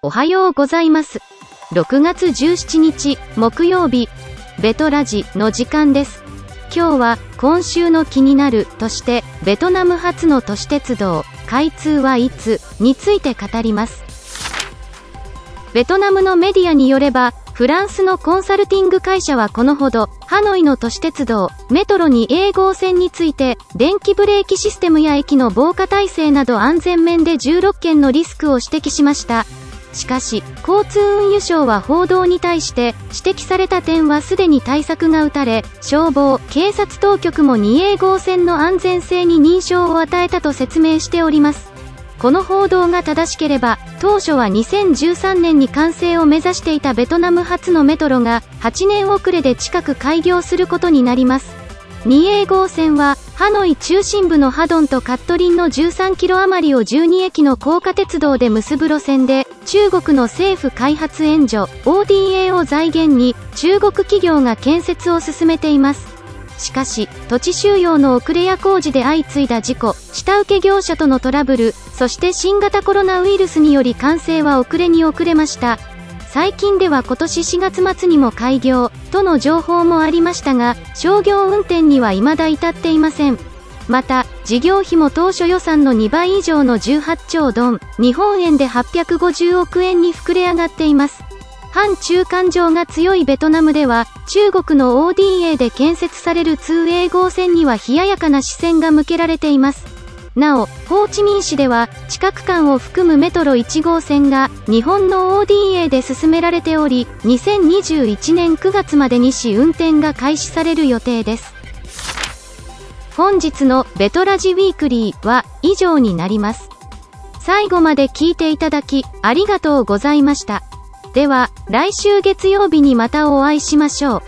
おはようございます。6月17日、木曜日、ベトラジの時間です。今日は、今週の気になるとして、ベトナム初の都市鉄道、開通はいつについて語ります。ベトナムのメディアによれば、フランスのコンサルティング会社はこのほど、ハノイの都市鉄道、メトロに A 号線について、電気ブレーキシステムや駅の防火体制など安全面で16件のリスクを指摘しました。しかし、交通運輸省は報道に対して、指摘された点はすでに対策が打たれ、消防、警察当局も 2A 号線の安全性に認証を与えたと説明しております。この報道が正しければ、当初は2013年に完成を目指していたベトナム初のメトロが、8年遅れで近く開業することになります。2A 号線は、ハノイ中心部のハドンとカットリンの13キロ余りを12駅の高架鉄道で結ぶ路線で、中国の政府開発援助 ODA を財源に、中国企業が建設を進めています。しかし、土地収用の遅れや工事で相次いだ事故、下請け業者とのトラブル、そして新型コロナウイルスにより完成は遅れに遅れました。最近では今年4月末にも開業、との情報もありましたが、商業運転には未だ至っていません。また、事業費も当初予算の2倍以上の18兆ドン、日本円で850億円に膨れ上がっています。反中間情が強いベトナムでは、中国の ODA で建設される 2A 号線には冷ややかな視線が向けられています。なお、ホーチミン市では、地下区間を含むメトロ1号線が、日本の ODA で進められており、2021年9月までに市運転が開始される予定です。本日のベトラジウィークリーは以上になります。最後まで聞いていただき、ありがとうございました。では、来週月曜日にまたお会いしましょう。